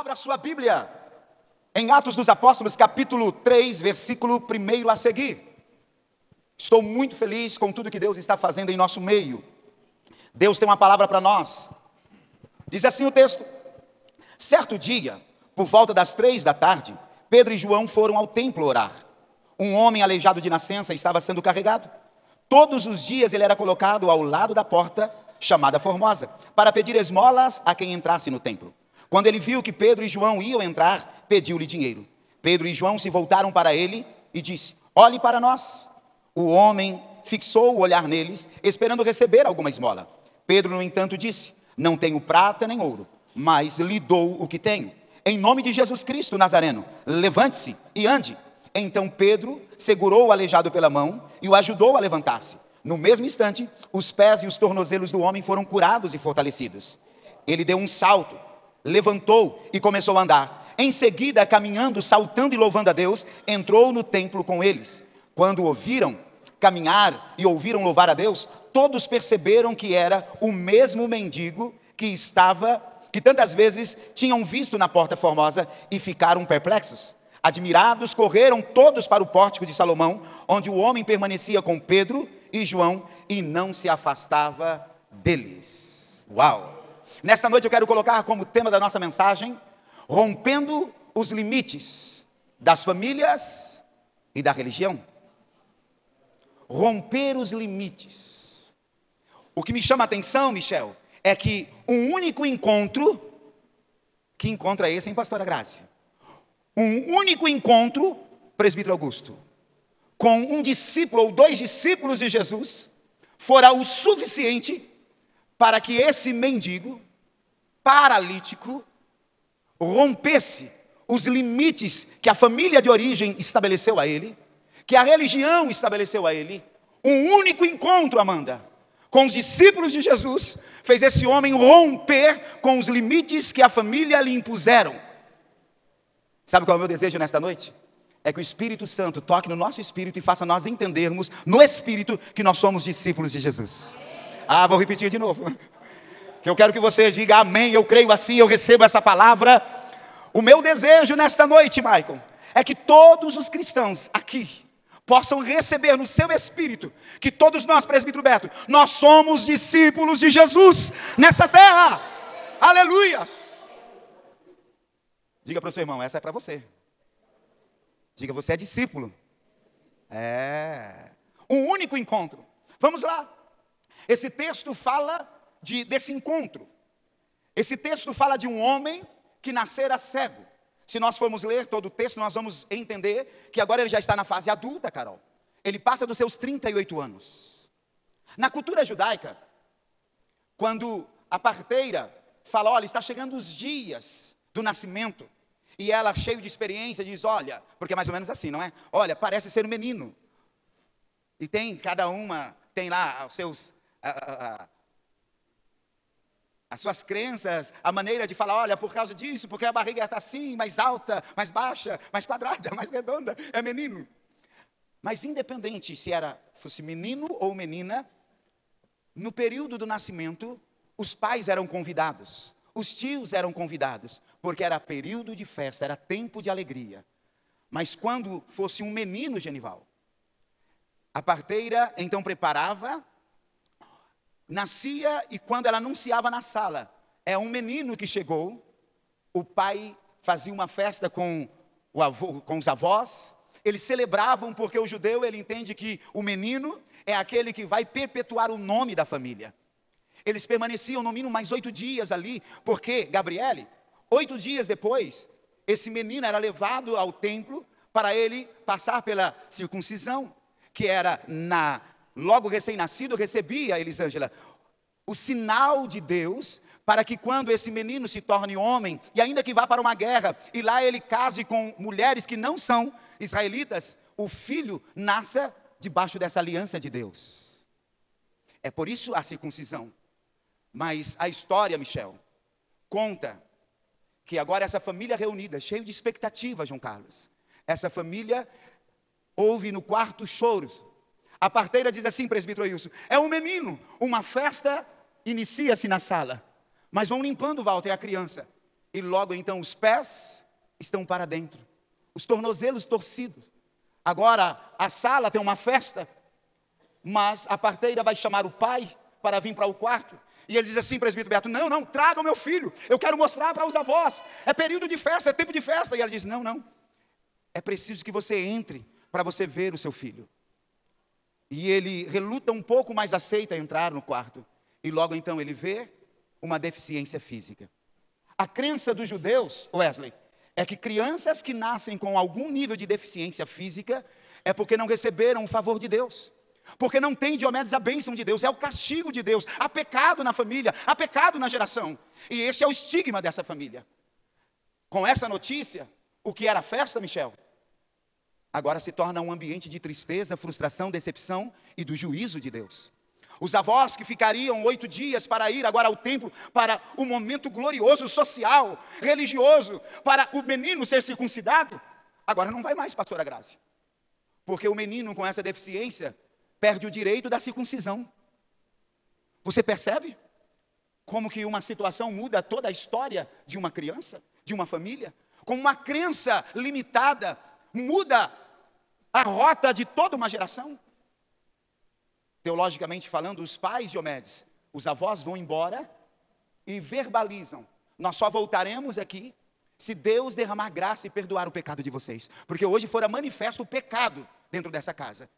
Abra sua Bíblia em Atos dos Apóstolos, capítulo 3, versículo 1 a seguir. Estou muito feliz com tudo que Deus está fazendo em nosso meio. Deus tem uma palavra para nós. Diz assim o texto: Certo dia, por volta das três da tarde, Pedro e João foram ao templo orar. Um homem aleijado de nascença estava sendo carregado. Todos os dias ele era colocado ao lado da porta, chamada Formosa, para pedir esmolas a quem entrasse no templo. Quando ele viu que Pedro e João iam entrar, pediu-lhe dinheiro. Pedro e João se voltaram para ele e disse: Olhe para nós. O homem fixou o olhar neles, esperando receber alguma esmola. Pedro, no entanto, disse: Não tenho prata nem ouro, mas lhe dou o que tenho. Em nome de Jesus Cristo Nazareno, levante-se e ande. Então Pedro segurou o aleijado pela mão e o ajudou a levantar-se. No mesmo instante, os pés e os tornozelos do homem foram curados e fortalecidos. Ele deu um salto levantou e começou a andar. Em seguida, caminhando, saltando e louvando a Deus, entrou no templo com eles. Quando ouviram caminhar e ouviram louvar a Deus, todos perceberam que era o mesmo mendigo que estava, que tantas vezes tinham visto na porta formosa e ficaram perplexos. Admirados, correram todos para o pórtico de Salomão, onde o homem permanecia com Pedro e João e não se afastava deles. Uau! Nesta noite eu quero colocar como tema da nossa mensagem: rompendo os limites das famílias e da religião. Romper os limites. O que me chama a atenção, Michel, é que um único encontro, que encontro é esse, hein, pastora Graça? Um único encontro, presbítero Augusto, com um discípulo ou dois discípulos de Jesus, fora o suficiente para que esse mendigo paralítico rompesse os limites que a família de origem estabeleceu a ele, que a religião estabeleceu a ele. Um único encontro, Amanda, com os discípulos de Jesus, fez esse homem romper com os limites que a família lhe impuseram. Sabe qual é o meu desejo nesta noite? É que o Espírito Santo toque no nosso espírito e faça nós entendermos no espírito que nós somos discípulos de Jesus. Ah, vou repetir de novo que eu quero que você diga amém, eu creio assim, eu recebo essa palavra. O meu desejo nesta noite, Michael, é que todos os cristãos aqui possam receber no seu espírito que todos nós, presbítero Beto, nós somos discípulos de Jesus nessa terra. Aleluias! Diga para o seu irmão, essa é para você. Diga, você é discípulo. É. Um único encontro. Vamos lá. Esse texto fala de, desse encontro. Esse texto fala de um homem que nascera cego. Se nós formos ler todo o texto, nós vamos entender que agora ele já está na fase adulta, Carol. Ele passa dos seus 38 anos. Na cultura judaica, quando a parteira fala, olha, está chegando os dias do nascimento, e ela, cheio de experiência, diz, olha, porque é mais ou menos assim, não é? Olha, parece ser um menino. E tem, cada uma, tem lá os seus, as suas crenças, a maneira de falar, olha, por causa disso, porque a barriga está assim, mais alta, mais baixa, mais quadrada, mais redonda, é menino. Mas independente se era fosse menino ou menina, no período do nascimento, os pais eram convidados, os tios eram convidados, porque era período de festa, era tempo de alegria. Mas quando fosse um menino genival, a parteira então preparava nascia e quando ela anunciava na sala, é um menino que chegou, o pai fazia uma festa com, avô, com os avós, eles celebravam porque o judeu ele entende que o menino é aquele que vai perpetuar o nome da família. Eles permaneciam no mínimo mais oito dias ali, porque Gabriele, oito dias depois, esse menino era levado ao templo para ele passar pela circuncisão, que era na logo recém-nascido, recebia, Elisângela, o sinal de Deus para que quando esse menino se torne homem, e ainda que vá para uma guerra, e lá ele case com mulheres que não são israelitas, o filho nasça debaixo dessa aliança de Deus. É por isso a circuncisão. Mas a história, Michel, conta que agora essa família reunida, cheio de expectativa, João Carlos, essa família ouve no quarto choros a parteira diz assim, presbítero Wilson: é um menino, uma festa inicia-se na sala, mas vão limpando Walter, a criança. e logo então os pés estão para dentro, os tornozelos torcidos. Agora a sala tem uma festa, mas a parteira vai chamar o pai para vir para o quarto. E ele diz assim, presbítero Beato: Não, não, traga o meu filho, eu quero mostrar para os avós. É período de festa, é tempo de festa. E ela diz: Não, não, é preciso que você entre para você ver o seu filho. E ele reluta um pouco, mas aceita entrar no quarto. E logo então ele vê uma deficiência física. A crença dos judeus, Wesley, é que crianças que nascem com algum nível de deficiência física é porque não receberam o favor de Deus. Porque não tem Diomedes a bênção de Deus, é o castigo de Deus. Há pecado na família, há pecado na geração. E esse é o estigma dessa família. Com essa notícia, o que era festa, Michel, agora se torna um ambiente de tristeza, frustração, decepção e do juízo de Deus. Os avós que ficariam oito dias para ir agora ao templo para o momento glorioso, social, religioso, para o menino ser circuncidado, agora não vai mais, pastora Graça. Porque o menino com essa deficiência perde o direito da circuncisão. Você percebe? Como que uma situação muda toda a história de uma criança, de uma família? Como uma crença limitada muda a rota de toda uma geração? Teologicamente falando, os pais de Omedes, os avós vão embora e verbalizam: Nós só voltaremos aqui se Deus derramar graça e perdoar o pecado de vocês, porque hoje fora manifesto o pecado dentro dessa casa.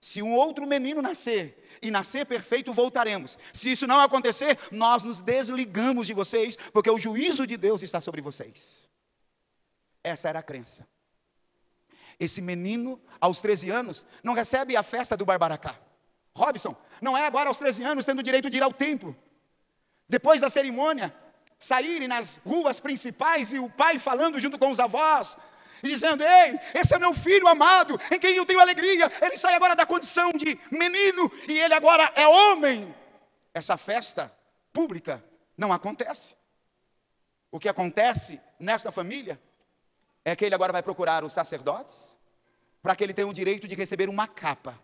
Se um outro menino nascer e nascer perfeito, voltaremos. Se isso não acontecer, nós nos desligamos de vocês, porque o juízo de Deus está sobre vocês. Essa era a crença. Esse menino, aos 13 anos, não recebe a festa do Barbaracá. Robson, não é agora aos 13 anos tendo o direito de ir ao templo. Depois da cerimônia, saírem nas ruas principais e o pai falando junto com os avós, dizendo: Ei, esse é meu filho amado, em quem eu tenho alegria. Ele sai agora da condição de menino e ele agora é homem. Essa festa pública não acontece. O que acontece nessa família é que ele agora vai procurar os sacerdotes para que ele tenha o direito de receber uma capa,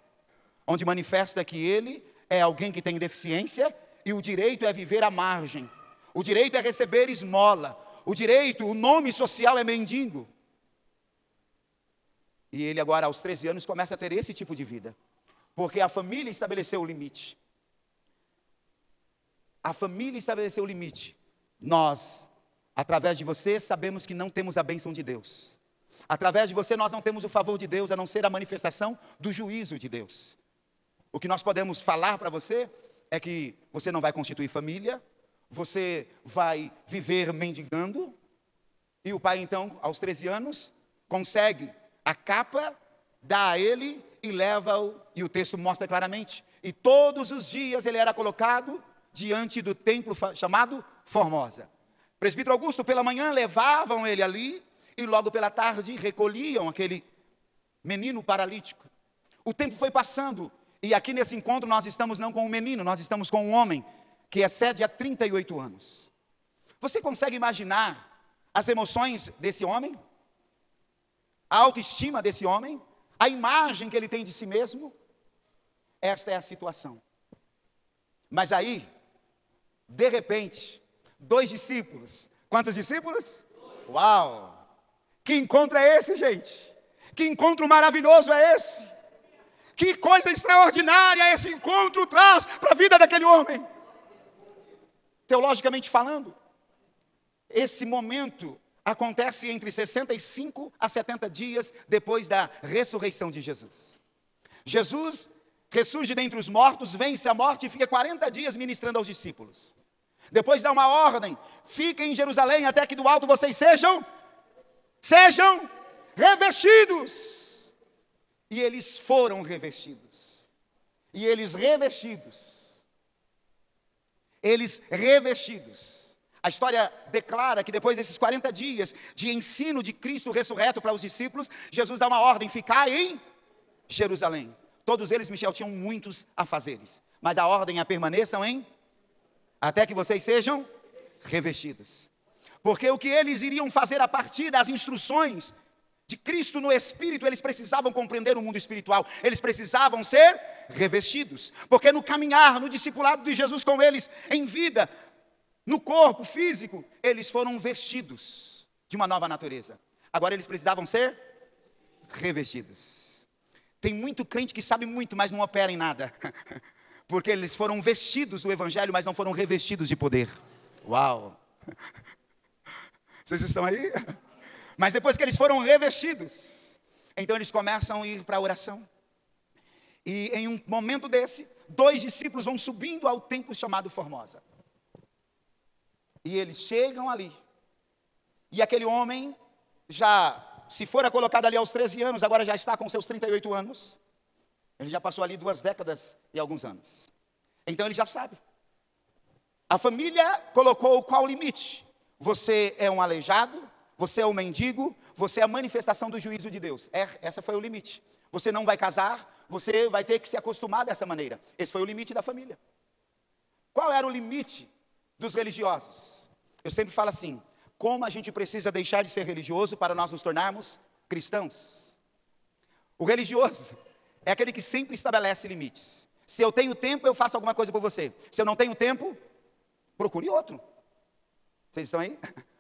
onde manifesta que ele é alguém que tem deficiência e o direito é viver à margem. O direito é receber esmola. O direito, o nome social é mendigo. E ele agora, aos 13 anos, começa a ter esse tipo de vida. Porque a família estabeleceu o limite. A família estabeleceu o limite. Nós, através de você, sabemos que não temos a bênção de Deus. Através de você, nós não temos o favor de Deus, a não ser a manifestação do juízo de Deus. O que nós podemos falar para você é que você não vai constituir família, você vai viver mendigando, e o pai, então, aos 13 anos, consegue a capa, dá a ele e leva-o, e o texto mostra claramente. E todos os dias ele era colocado diante do templo chamado Formosa. Presbítero Augusto, pela manhã levavam ele ali, e logo pela tarde recolhiam aquele menino paralítico. O tempo foi passando, e aqui nesse encontro nós estamos não com um menino, nós estamos com um homem que excede a 38 anos. Você consegue imaginar as emoções desse homem? a autoestima desse homem, a imagem que ele tem de si mesmo. Esta é a situação. Mas aí, de repente, dois discípulos. Quantos discípulos? Uau! Que encontro é esse, gente? Que encontro maravilhoso é esse? Que coisa extraordinária esse encontro traz para a vida daquele homem. Teologicamente falando, esse momento acontece entre 65 a 70 dias depois da ressurreição de Jesus. Jesus ressurge dentre os mortos, vence a morte e fica 40 dias ministrando aos discípulos. Depois dá uma ordem: fiquem em Jerusalém até que do alto vocês sejam, sejam revestidos. E eles foram revestidos. E eles revestidos. Eles revestidos a história declara que depois desses 40 dias de ensino de Cristo ressurreto para os discípulos, Jesus dá uma ordem: ficar em Jerusalém. Todos eles, Michel, tinham muitos afazeres, mas a ordem é permaneçam em até que vocês sejam revestidos. Porque o que eles iriam fazer a partir das instruções de Cristo no Espírito, eles precisavam compreender o mundo espiritual, eles precisavam ser revestidos, porque no caminhar, no discipulado de Jesus com eles em vida, no corpo físico, eles foram vestidos de uma nova natureza. Agora eles precisavam ser revestidos. Tem muito crente que sabe muito, mas não opera em nada. Porque eles foram vestidos do evangelho, mas não foram revestidos de poder. Uau! Vocês estão aí? Mas depois que eles foram revestidos, então eles começam a ir para a oração. E em um momento desse, dois discípulos vão subindo ao templo chamado Formosa. E eles chegam ali. E aquele homem já, se fora colocado ali aos 13 anos, agora já está com seus 38 anos. Ele já passou ali duas décadas e alguns anos. Então ele já sabe. A família colocou qual limite? Você é um aleijado, você é um mendigo, você é a manifestação do juízo de Deus. É, essa foi o limite. Você não vai casar, você vai ter que se acostumar dessa maneira. Esse foi o limite da família. Qual era o limite dos religiosos? Eu sempre falo assim: como a gente precisa deixar de ser religioso para nós nos tornarmos cristãos? O religioso é aquele que sempre estabelece limites. Se eu tenho tempo, eu faço alguma coisa por você. Se eu não tenho tempo, procure outro. Vocês estão aí?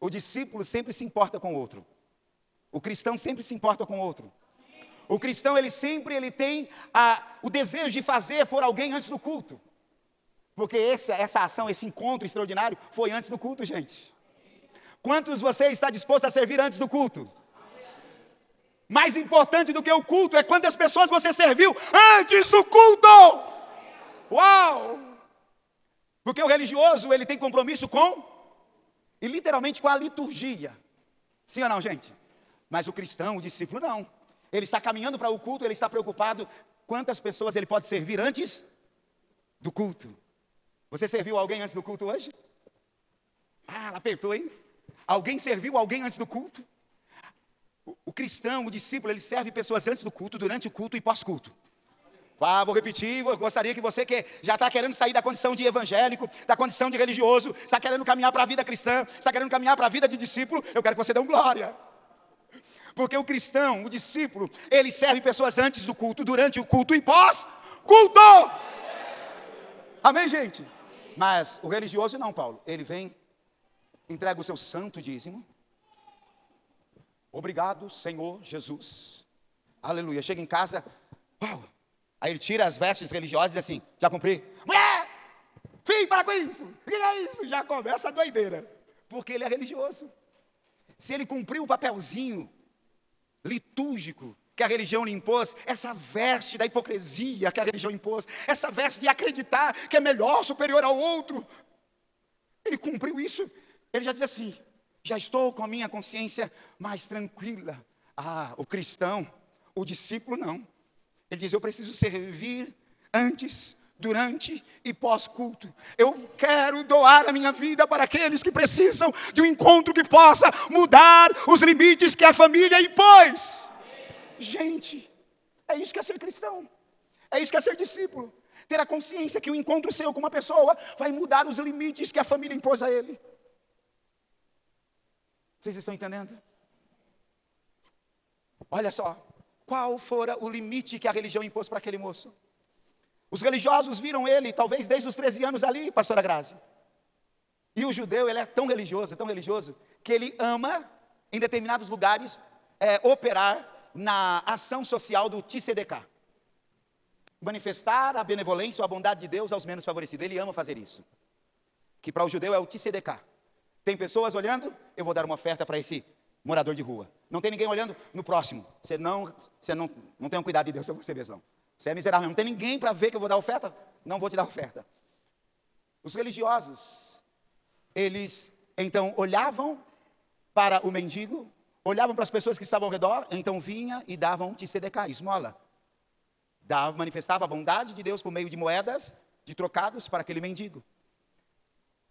O discípulo sempre se importa com o outro. O cristão sempre se importa com o outro. O cristão, ele sempre ele tem a, o desejo de fazer por alguém antes do culto. Porque essa, essa ação, esse encontro extraordinário foi antes do culto, gente. Quantos você está disposto a servir antes do culto? Mais importante do que o culto é quantas pessoas você serviu antes do culto. Uau! Porque o religioso, ele tem compromisso com e literalmente com a liturgia. Sim ou não, gente? Mas o cristão, o discípulo não. Ele está caminhando para o culto, ele está preocupado quantas pessoas ele pode servir antes do culto. Você serviu alguém antes do culto hoje? Ah, ela apertou, hein? Alguém serviu alguém antes do culto? O, cristão, o discípulo, ele serve pessoas antes do culto, durante o culto e pós-culto. Ah, vou repetir, eu gostaria que você que já está querendo sair da condição de evangélico, da condição de religioso, está querendo caminhar para a vida cristã, está querendo caminhar para a vida de discípulo, eu quero que você dê um glória. Porque o cristão, o discípulo, ele serve pessoas antes do culto, durante o culto e pós-culto. Amém, gente? Mas o religioso não, Paulo. Ele vem, entrega o seu santo dízimo. Obrigado, Senhor Jesus. Aleluia. Chega em casa, uau. Aí ele tira as vestes religiosas e diz assim: já cumpri. Mulher, filho, para com isso. O que é isso? Já começa a doideira. Porque ele é religioso. Se ele cumpriu o papelzinho litúrgico que a religião lhe impôs, essa veste da hipocrisia que a religião impôs, essa veste de acreditar que é melhor, superior ao outro. Ele cumpriu isso, ele já diz assim: já estou com a minha consciência mais tranquila. Ah, o cristão, o discípulo não. Ele diz: eu preciso servir antes, durante e pós-culto. Eu quero doar a minha vida para aqueles que precisam de um encontro que possa mudar os limites que a família impôs. Gente, é isso que é ser cristão. É isso que é ser discípulo. Ter a consciência que o encontro seu com uma pessoa vai mudar os limites que a família impôs a ele. Vocês estão entendendo? Olha só, qual fora o limite que a religião impôs para aquele moço? Os religiosos viram ele, talvez desde os 13 anos ali, pastora Grazi. E o judeu, ele é tão religioso, é tão religioso, que ele ama, em determinados lugares, é, operar na ação social do TCDK. Manifestar a benevolência ou a bondade de Deus aos menos favorecidos. Ele ama fazer isso. Que para o judeu é o TCDK. Tem pessoas olhando, eu vou dar uma oferta para esse morador de rua. Não tem ninguém olhando no próximo. Você não, você não, não tem um cuidado de Deus, é você mesmo. Não. Você é miserável, não tem ninguém para ver que eu vou dar oferta. Não vou te dar oferta. Os religiosos, eles então olhavam para o mendigo olhavam para as pessoas que estavam ao redor, então vinha e davam tzedekah, esmola. Dava, manifestava a bondade de Deus por meio de moedas, de trocados para aquele mendigo.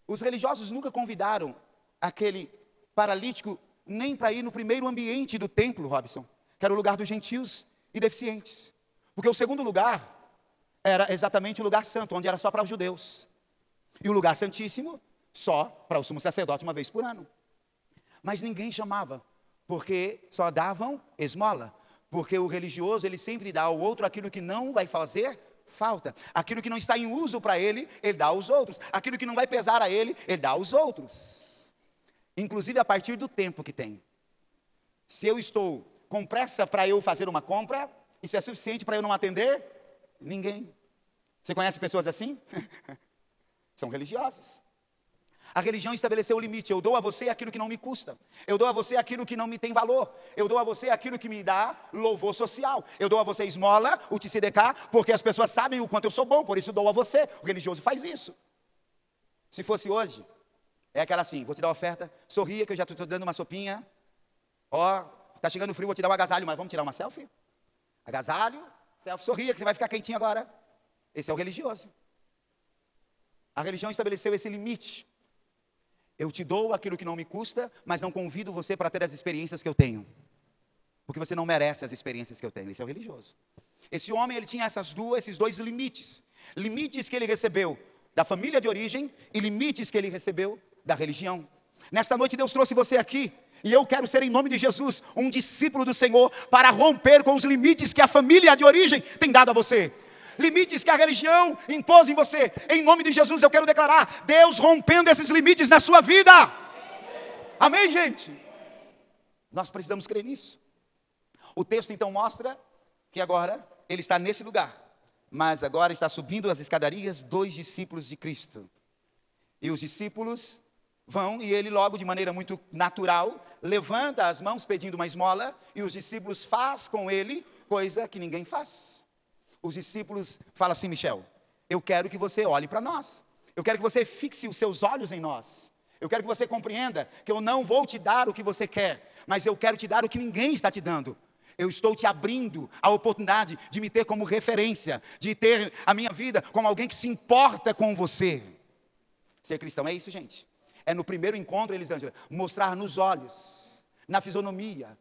Os religiosos nunca convidaram aquele paralítico nem para ir no primeiro ambiente do templo, Robson, que era o lugar dos gentios e deficientes. Porque o segundo lugar era exatamente o lugar santo, onde era só para os judeus. E o lugar santíssimo, só para o sumo sacerdote uma vez por ano. Mas ninguém chamava porque só davam esmola. Porque o religioso, ele sempre dá ao outro aquilo que não vai fazer falta. Aquilo que não está em uso para ele, ele dá aos outros. Aquilo que não vai pesar a ele, ele dá aos outros. Inclusive a partir do tempo que tem. Se eu estou com pressa para eu fazer uma compra, isso é suficiente para eu não atender ninguém. Você conhece pessoas assim? São religiosas. A religião estabeleceu o limite. Eu dou a você aquilo que não me custa. Eu dou a você aquilo que não me tem valor. Eu dou a você aquilo que me dá louvor social. Eu dou a você esmola, o TCDK, porque as pessoas sabem o quanto eu sou bom, por isso dou a você. O religioso faz isso. Se fosse hoje, é aquela assim: vou te dar oferta, sorria que eu já estou dando uma sopinha. Ó, está chegando frio, vou te dar um agasalho, mas vamos tirar uma selfie? Agasalho, selfie, sorria que você vai ficar quentinho agora. Esse é o religioso. A religião estabeleceu esse limite. Eu te dou aquilo que não me custa, mas não convido você para ter as experiências que eu tenho. Porque você não merece as experiências que eu tenho. Esse é o religioso. Esse homem, ele tinha essas duas, esses dois limites. Limites que ele recebeu da família de origem e limites que ele recebeu da religião. Nesta noite Deus trouxe você aqui e eu quero ser, em nome de Jesus, um discípulo do Senhor para romper com os limites que a família de origem tem dado a você limites que a religião impôs em você. Em nome de Jesus eu quero declarar: Deus rompendo esses limites na sua vida. Amém, gente? Nós precisamos crer nisso. O texto então mostra que agora ele está nesse lugar, mas agora está subindo as escadarias dois discípulos de Cristo. E os discípulos vão e ele logo de maneira muito natural levanta as mãos pedindo uma esmola e os discípulos faz com ele coisa que ninguém faz os discípulos falam assim: Michel, eu quero que você olhe para nós. Eu quero que você fixe os seus olhos em nós. Eu quero que você compreenda que eu não vou te dar o que você quer, mas eu quero te dar o que ninguém está te dando. Eu estou te abrindo a oportunidade de me ter como referência, de ter a minha vida como alguém que se importa com você. Ser cristão é isso, gente. É no primeiro encontro, Elisângela, mostrar nos olhos, na fisionomia,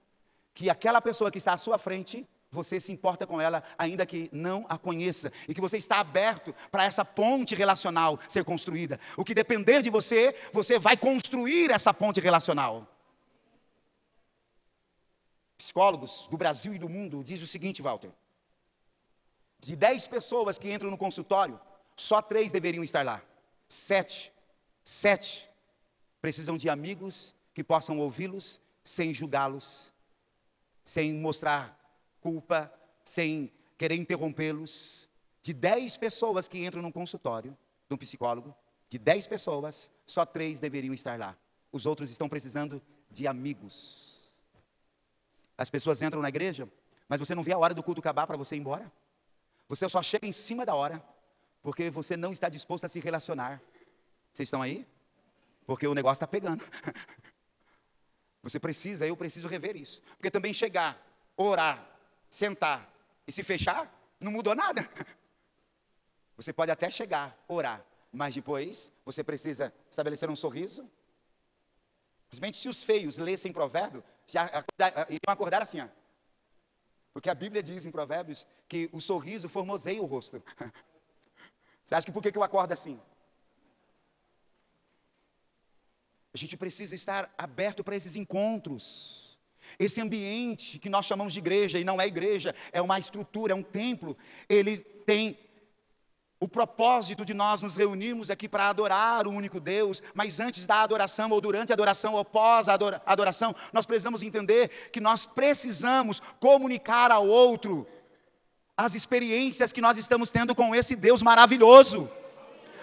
que aquela pessoa que está à sua frente você se importa com ela, ainda que não a conheça, e que você está aberto para essa ponte relacional ser construída. O que depender de você, você vai construir essa ponte relacional. Psicólogos do Brasil e do mundo dizem o seguinte, Walter: de dez pessoas que entram no consultório, só três deveriam estar lá. Sete, sete precisam de amigos que possam ouvi-los sem julgá-los, sem mostrar culpa, sem querer interrompê-los. De 10 pessoas que entram num consultório de um psicólogo, de 10 pessoas, só três deveriam estar lá. Os outros estão precisando de amigos. As pessoas entram na igreja, mas você não vê a hora do culto acabar para você ir embora. Você só chega em cima da hora, porque você não está disposto a se relacionar. Vocês estão aí? Porque o negócio está pegando. Você precisa, eu preciso rever isso. Porque também chegar, orar, sentar e se fechar, não mudou nada. Você pode até chegar, orar, mas depois você precisa estabelecer um sorriso. Principalmente se os feios lessem provérbio, iriam acordar assim, ó. Porque a Bíblia diz em Provérbios que o sorriso formoseia o rosto. Você acha que por que eu acordo assim? A gente precisa estar aberto para esses encontros. Esse ambiente que nós chamamos de igreja, e não é igreja, é uma estrutura, é um templo, ele tem o propósito de nós nos reunirmos aqui para adorar o único Deus, mas antes da adoração, ou durante a adoração, ou pós a adoração, nós precisamos entender que nós precisamos comunicar ao outro as experiências que nós estamos tendo com esse Deus maravilhoso.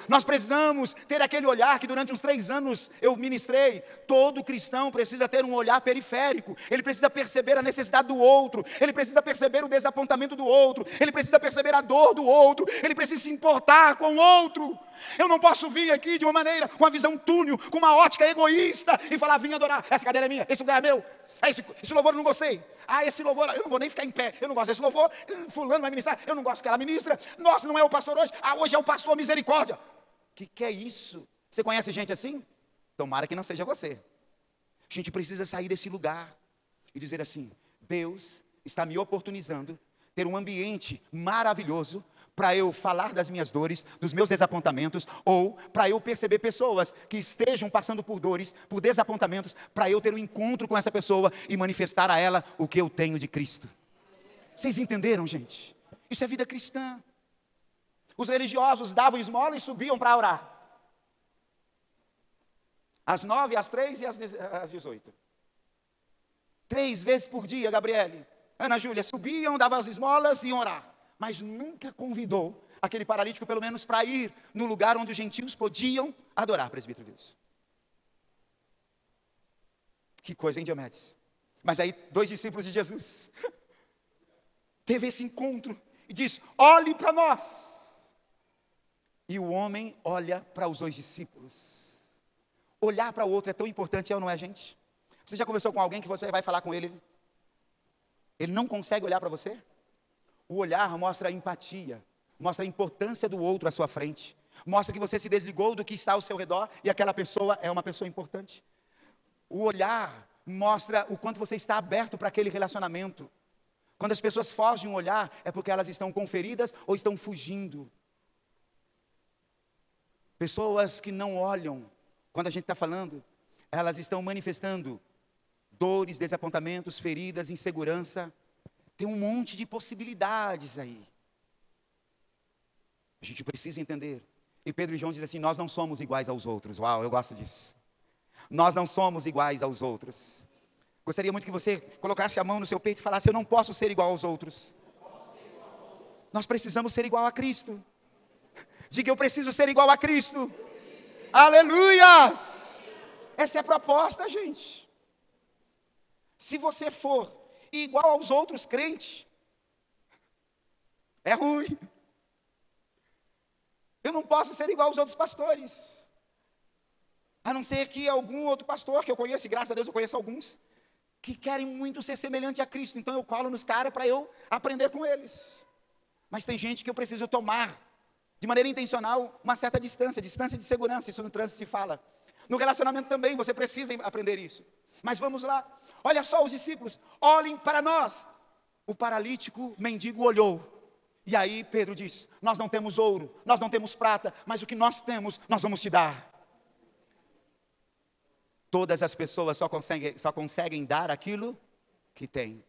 Nós precisamos ter aquele olhar que durante uns três anos eu ministrei. Todo cristão precisa ter um olhar periférico. Ele precisa perceber a necessidade do outro. Ele precisa perceber o desapontamento do outro. Ele precisa perceber a dor do outro. Ele precisa se importar com o outro. Eu não posso vir aqui de uma maneira, com uma visão túnel, com uma ótica egoísta e falar: vim adorar. Essa cadeira é minha, esse lugar é meu. Ah, esse, esse louvor eu não gostei. Ah, esse louvor, eu não vou nem ficar em pé. Eu não gosto desse louvor. Fulano vai ministrar. Eu não gosto que ela ministra. Nossa, não é o pastor hoje. Ah, hoje é o pastor misericórdia que, que é isso? Você conhece gente assim? Tomara que não seja você. A gente precisa sair desse lugar e dizer assim: Deus está me oportunizando ter um ambiente maravilhoso para eu falar das minhas dores, dos meus desapontamentos, ou para eu perceber pessoas que estejam passando por dores, por desapontamentos, para eu ter um encontro com essa pessoa e manifestar a ela o que eu tenho de Cristo. Vocês entenderam, gente? Isso é vida cristã. Os religiosos davam esmola e subiam para orar. Às nove, às três e às dezoito. Três vezes por dia, Gabriele. Ana Júlia, subiam, davam as esmolas e iam orar. Mas nunca convidou aquele paralítico, pelo menos, para ir no lugar onde os gentios podiam adorar, presbítero Wilson. Que coisa, hein, Diomedes? Mas aí, dois discípulos de Jesus teve esse encontro e diz: olhe para nós. E o homem olha para os dois discípulos. Olhar para o outro é tão importante, é ou não é, gente? Você já conversou com alguém que você vai falar com ele? Ele não consegue olhar para você? O olhar mostra empatia, mostra a importância do outro à sua frente, mostra que você se desligou do que está ao seu redor e aquela pessoa é uma pessoa importante. O olhar mostra o quanto você está aberto para aquele relacionamento. Quando as pessoas fogem um olhar, é porque elas estão conferidas ou estão fugindo. Pessoas que não olham, quando a gente está falando, elas estão manifestando dores, desapontamentos, feridas, insegurança. Tem um monte de possibilidades aí. A gente precisa entender. E Pedro e João dizem assim: Nós não somos iguais aos outros. Uau, eu gosto disso. Nós não somos iguais aos outros. Gostaria muito que você colocasse a mão no seu peito e falasse: Eu não posso ser igual aos outros. Nós precisamos ser igual a Cristo. Diga: Eu preciso ser igual a Cristo. Aleluias! Essa é a proposta, gente. Se você for igual aos outros crentes, é ruim. Eu não posso ser igual aos outros pastores. A não ser que algum outro pastor que eu conheço, e graças a Deus eu conheço alguns, que querem muito ser semelhante a Cristo. Então eu colo nos caras para eu aprender com eles. Mas tem gente que eu preciso tomar, de maneira intencional, uma certa distância, distância de segurança, isso no trânsito se fala. No relacionamento também você precisa aprender isso. Mas vamos lá. Olha só os discípulos, olhem para nós. O paralítico mendigo olhou. E aí Pedro diz: Nós não temos ouro, nós não temos prata, mas o que nós temos, nós vamos te dar. Todas as pessoas só conseguem, só conseguem dar aquilo que têm.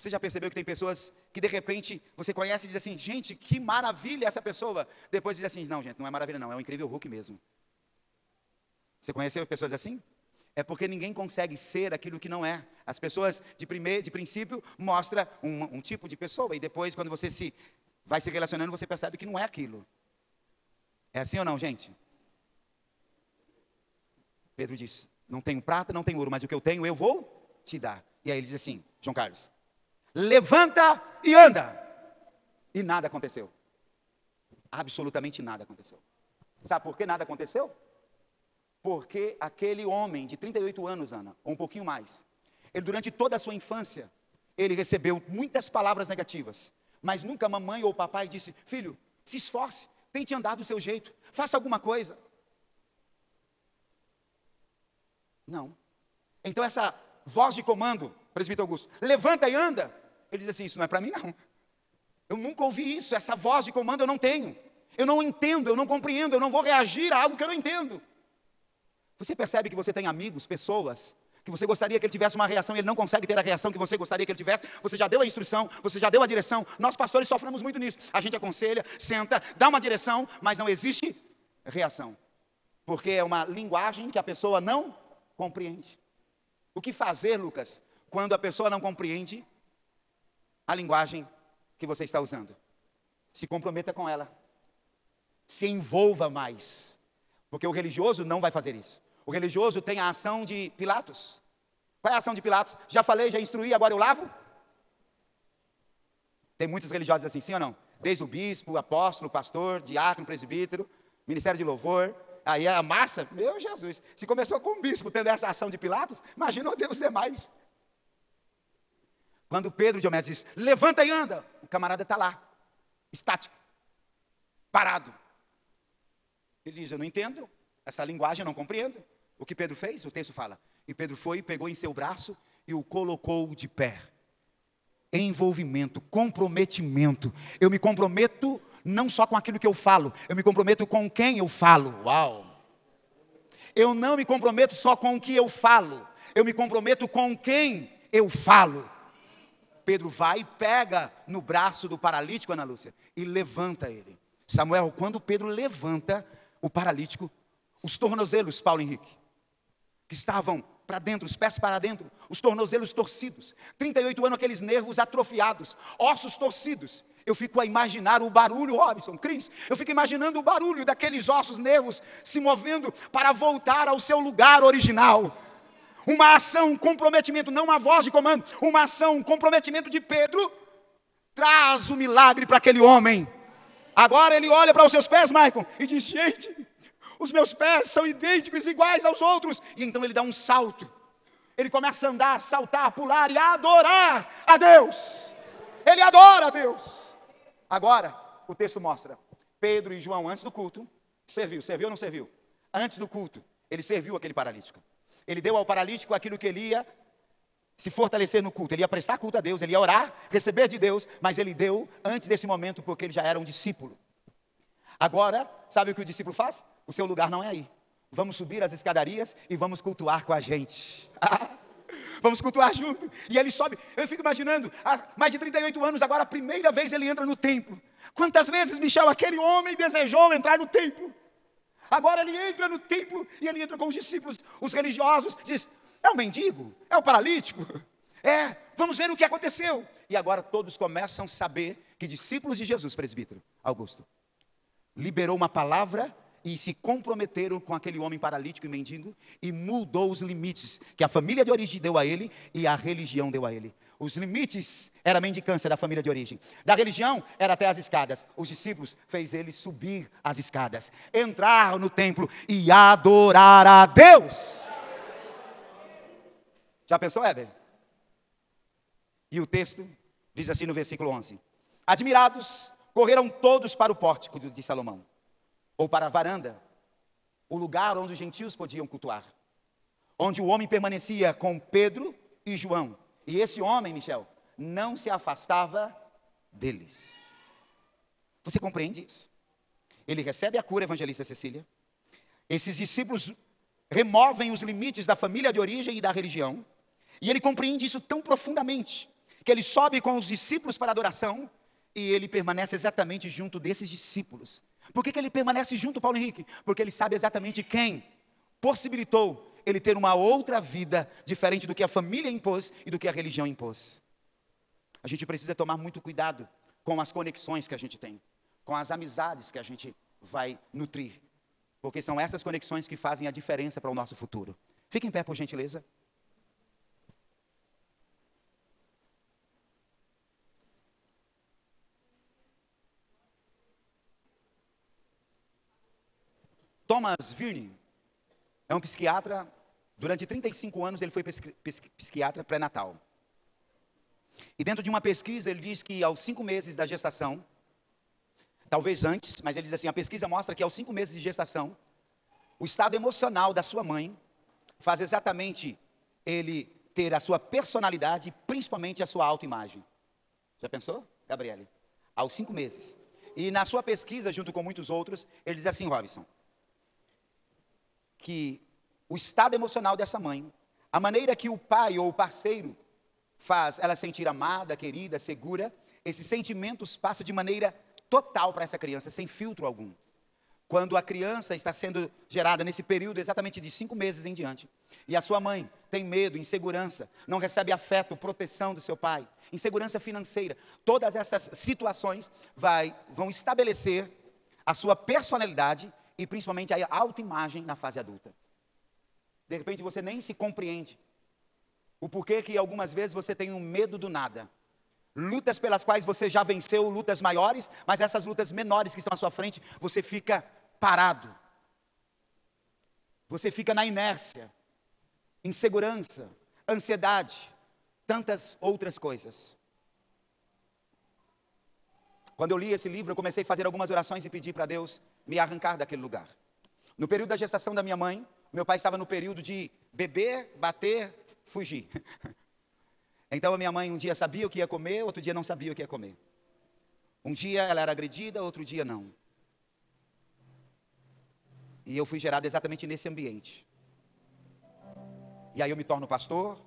Você já percebeu que tem pessoas que de repente você conhece e diz assim, gente, que maravilha essa pessoa. Depois diz assim, não, gente, não é maravilha, não, é um incrível Hulk mesmo. Você conheceu pessoas assim? É porque ninguém consegue ser aquilo que não é. As pessoas, de, primeiro, de princípio, mostram um, um tipo de pessoa, e depois, quando você se vai se relacionando, você percebe que não é aquilo. É assim ou não, gente? Pedro diz: Não tenho prata, não tenho ouro, mas o que eu tenho eu vou te dar. E aí ele diz assim: João Carlos, levanta e anda. E nada aconteceu. Absolutamente nada aconteceu. Sabe por que nada aconteceu? Porque aquele homem de 38 anos, Ana, ou um pouquinho mais, ele durante toda a sua infância, ele recebeu muitas palavras negativas, mas nunca mamãe ou papai disse: Filho, se esforce, tente andar do seu jeito, faça alguma coisa. Não. Então essa voz de comando, presbítero Augusto, levanta e anda. Ele diz assim: Isso não é para mim, não. Eu nunca ouvi isso, essa voz de comando eu não tenho. Eu não entendo, eu não compreendo, eu não vou reagir a algo que eu não entendo. Você percebe que você tem amigos, pessoas, que você gostaria que ele tivesse uma reação e ele não consegue ter a reação que você gostaria que ele tivesse? Você já deu a instrução, você já deu a direção. Nós, pastores, sofremos muito nisso. A gente aconselha, senta, dá uma direção, mas não existe reação. Porque é uma linguagem que a pessoa não compreende. O que fazer, Lucas, quando a pessoa não compreende a linguagem que você está usando? Se comprometa com ela. Se envolva mais. Porque o religioso não vai fazer isso. O religioso tem a ação de Pilatos. Qual é a ação de Pilatos? Já falei, já instruí, agora eu lavo? Tem muitos religiosos assim, sim ou não? Desde o bispo, apóstolo, pastor, diácono, presbítero, ministério de louvor, Aí a massa, meu Jesus, se começou com o bispo tendo essa ação de Pilatos, imagina os demais. Quando Pedro Diomedes diz, levanta e anda, o camarada está lá, estático, parado. Ele diz, eu não entendo, essa linguagem eu não compreendo. O que Pedro fez? O texto fala. E Pedro foi, pegou em seu braço e o colocou de pé. Envolvimento, comprometimento. Eu me comprometo não só com aquilo que eu falo, eu me comprometo com quem eu falo. Uau! Eu não me comprometo só com o que eu falo, eu me comprometo com quem eu falo. Pedro vai, pega no braço do paralítico, Ana Lúcia, e levanta ele. Samuel, quando Pedro levanta o paralítico, os tornozelos, Paulo Henrique, que estavam para dentro, os pés para dentro, os tornozelos torcidos, 38 anos, aqueles nervos atrofiados, ossos torcidos. Eu fico a imaginar o barulho, Robson, Cris, eu fico imaginando o barulho daqueles ossos, nervos se movendo para voltar ao seu lugar original. Uma ação, um comprometimento, não uma voz de comando, uma ação, um comprometimento de Pedro, traz o milagre para aquele homem. Agora ele olha para os seus pés, Michael, e diz: Gente, os meus pés são idênticos, iguais aos outros. E então ele dá um salto. Ele começa a andar, saltar, pular e adorar a Deus. Ele adora a Deus. Agora, o texto mostra: Pedro e João, antes do culto, serviu. Serviu ou não serviu? Antes do culto, ele serviu aquele paralítico. Ele deu ao paralítico aquilo que ele ia se fortalecer no culto. Ele ia prestar culto a Deus, ele ia orar, receber de Deus, mas ele deu antes desse momento porque ele já era um discípulo. Agora, sabe o que o discípulo faz? O seu lugar não é aí. Vamos subir as escadarias e vamos cultuar com a gente. vamos cultuar junto. E ele sobe. Eu fico imaginando, há mais de 38 anos, agora a primeira vez ele entra no templo. Quantas vezes, Michel, aquele homem desejou entrar no templo? Agora ele entra no templo e ele entra com os discípulos, os religiosos, diz: é o mendigo? É o paralítico? É, vamos ver o que aconteceu. E agora todos começam a saber que discípulos de Jesus, presbítero Augusto, liberou uma palavra e se comprometeram com aquele homem paralítico e mendigo e mudou os limites que a família de origem deu a ele e a religião deu a ele. Os limites era a mendicância da família de origem. Da religião era até as escadas. Os discípulos fez ele subir as escadas, entrar no templo e adorar a Deus. Já pensou, Heber? E o texto diz assim no versículo 11: Admirados, correram todos para o pórtico de Salomão, ou para a varanda, o lugar onde os gentios podiam cultuar, onde o homem permanecia com Pedro e João. E esse homem, Michel, não se afastava deles. Você compreende isso? Ele recebe a cura, evangelista Cecília. Esses discípulos removem os limites da família de origem e da religião. E ele compreende isso tão profundamente que ele sobe com os discípulos para a adoração e ele permanece exatamente junto desses discípulos. Por que, que ele permanece junto, Paulo Henrique? Porque ele sabe exatamente quem possibilitou ele ter uma outra vida diferente do que a família impôs e do que a religião impôs. A gente precisa tomar muito cuidado com as conexões que a gente tem, com as amizades que a gente vai nutrir, porque são essas conexões que fazem a diferença para o nosso futuro. Fique em pé, por gentileza. Thomas Virne é um psiquiatra, durante 35 anos ele foi psiquiatra pré-natal. E dentro de uma pesquisa ele diz que aos cinco meses da gestação, talvez antes, mas ele diz assim, a pesquisa mostra que aos cinco meses de gestação, o estado emocional da sua mãe faz exatamente ele ter a sua personalidade, principalmente a sua autoimagem. Já pensou, Gabriele? Aos cinco meses. E na sua pesquisa, junto com muitos outros, ele diz assim, Robson, que o estado emocional dessa mãe, a maneira que o pai ou o parceiro faz ela sentir amada, querida, segura, esses sentimentos passam de maneira total para essa criança, sem filtro algum. Quando a criança está sendo gerada nesse período exatamente de cinco meses em diante, e a sua mãe tem medo, insegurança, não recebe afeto, proteção do seu pai, insegurança financeira, todas essas situações vai, vão estabelecer a sua personalidade e principalmente a autoimagem na fase adulta. De repente você nem se compreende. O porquê que algumas vezes você tem um medo do nada. Lutas pelas quais você já venceu, lutas maiores, mas essas lutas menores que estão à sua frente, você fica parado. Você fica na inércia, insegurança, ansiedade, tantas outras coisas. Quando eu li esse livro, eu comecei a fazer algumas orações e pedir para Deus me arrancar daquele lugar. No período da gestação da minha mãe, meu pai estava no período de beber, bater, fugir. Então a minha mãe um dia sabia o que ia comer, outro dia não sabia o que ia comer. Um dia ela era agredida, outro dia não. E eu fui gerado exatamente nesse ambiente. E aí eu me torno pastor,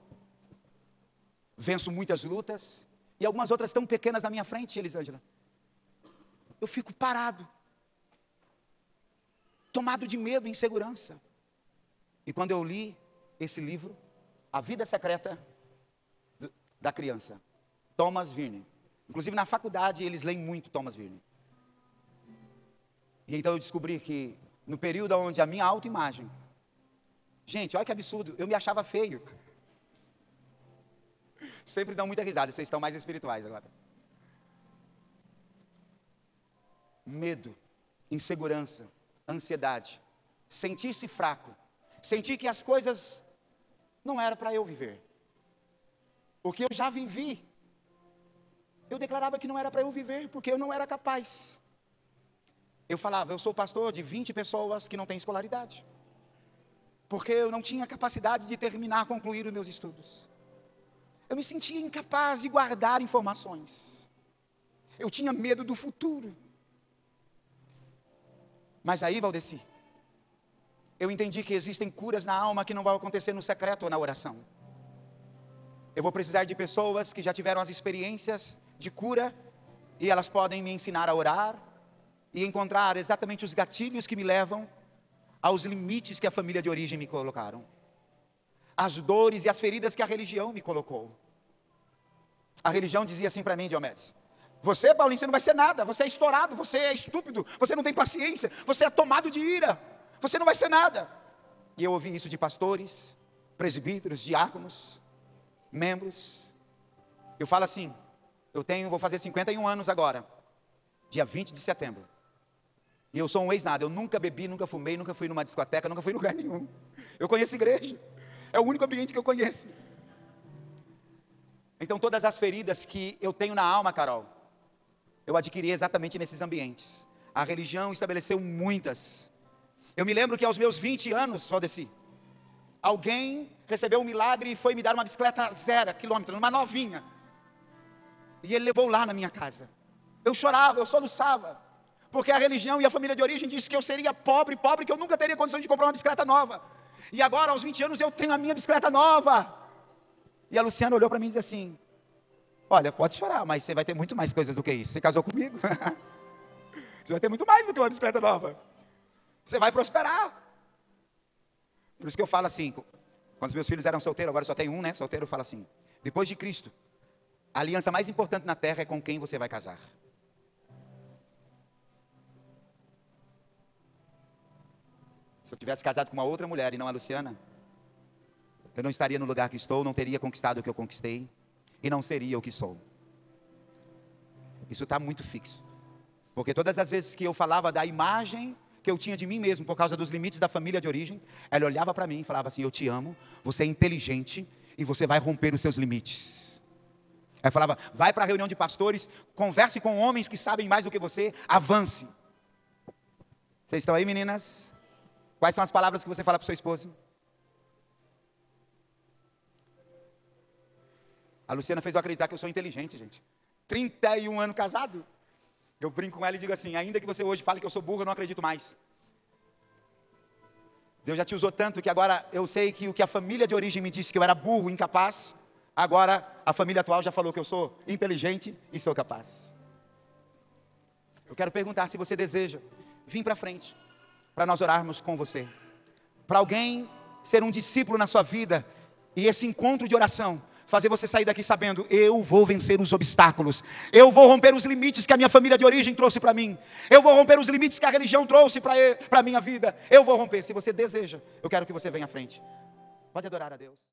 venço muitas lutas, e algumas outras tão pequenas na minha frente, Elisângela. Eu fico parado, tomado de medo e insegurança. E quando eu li esse livro, A Vida Secreta da Criança, Thomas Virne. Inclusive na faculdade eles leem muito Thomas Virne. E então eu descobri que no período onde a minha autoimagem, gente, olha que absurdo, eu me achava feio. Sempre dão muita risada, vocês estão mais espirituais agora. Medo, insegurança, ansiedade, sentir-se fraco, sentir que as coisas não eram para eu viver. Porque eu já vivi. Eu declarava que não era para eu viver, porque eu não era capaz. Eu falava, eu sou pastor de 20 pessoas que não têm escolaridade. Porque eu não tinha capacidade de terminar, concluir os meus estudos. Eu me sentia incapaz de guardar informações. Eu tinha medo do futuro. Mas aí, Valdeci, eu entendi que existem curas na alma que não vão acontecer no secreto ou na oração. Eu vou precisar de pessoas que já tiveram as experiências de cura e elas podem me ensinar a orar e encontrar exatamente os gatilhos que me levam aos limites que a família de origem me colocaram, as dores e as feridas que a religião me colocou. A religião dizia assim para mim, Diomedes: Você, Paulinho, você não vai ser nada, você é estourado, você é estúpido, você não tem paciência, você é tomado de ira, você não vai ser nada. E eu ouvi isso de pastores, presbíteros, diáconos, membros. Eu falo assim: eu tenho, vou fazer 51 anos agora, dia 20 de setembro. E eu sou um ex-nada, eu nunca bebi, nunca fumei, nunca fui numa discoteca, nunca fui em lugar nenhum. Eu conheço igreja, é o único ambiente que eu conheço. Então, todas as feridas que eu tenho na alma, Carol, eu adquiri exatamente nesses ambientes. A religião estabeleceu muitas. Eu me lembro que aos meus 20 anos, Valdeci, alguém recebeu um milagre e foi me dar uma bicicleta zero quilômetro, uma novinha. E ele levou lá na minha casa. Eu chorava, eu soluçava. Porque a religião e a família de origem disse que eu seria pobre, pobre, que eu nunca teria condição de comprar uma bicicleta nova. E agora, aos 20 anos, eu tenho a minha bicicleta nova. E a Luciana olhou para mim e disse assim: Olha, pode chorar, mas você vai ter muito mais coisas do que isso. Você casou comigo? você vai ter muito mais do que uma bicicleta nova. Você vai prosperar. Por isso que eu falo assim: quando meus filhos eram solteiros, agora só tem um, né? Solteiro, falo assim: depois de Cristo, a aliança mais importante na terra é com quem você vai casar. Se eu tivesse casado com uma outra mulher e não a Luciana, eu não estaria no lugar que estou, não teria conquistado o que eu conquistei e não seria o que sou. Isso está muito fixo. Porque todas as vezes que eu falava da imagem que eu tinha de mim mesmo por causa dos limites da família de origem, ela olhava para mim e falava assim: Eu te amo, você é inteligente e você vai romper os seus limites. Aí falava, vai para a reunião de pastores, converse com homens que sabem mais do que você, avance. Vocês estão aí, meninas? Quais são as palavras que você fala para o seu A Luciana fez eu acreditar que eu sou inteligente, gente. 31 anos casado. Eu brinco com ela e digo assim: ainda que você hoje fale que eu sou burro, eu não acredito mais. Deus já te usou tanto que agora eu sei que o que a família de origem me disse que eu era burro, incapaz, Agora, a família atual já falou que eu sou inteligente e sou capaz. Eu quero perguntar se você deseja vir para frente, para nós orarmos com você. Para alguém ser um discípulo na sua vida e esse encontro de oração fazer você sair daqui sabendo: eu vou vencer os obstáculos, eu vou romper os limites que a minha família de origem trouxe para mim, eu vou romper os limites que a religião trouxe para a minha vida, eu vou romper. Se você deseja, eu quero que você venha à frente. Pode adorar a Deus.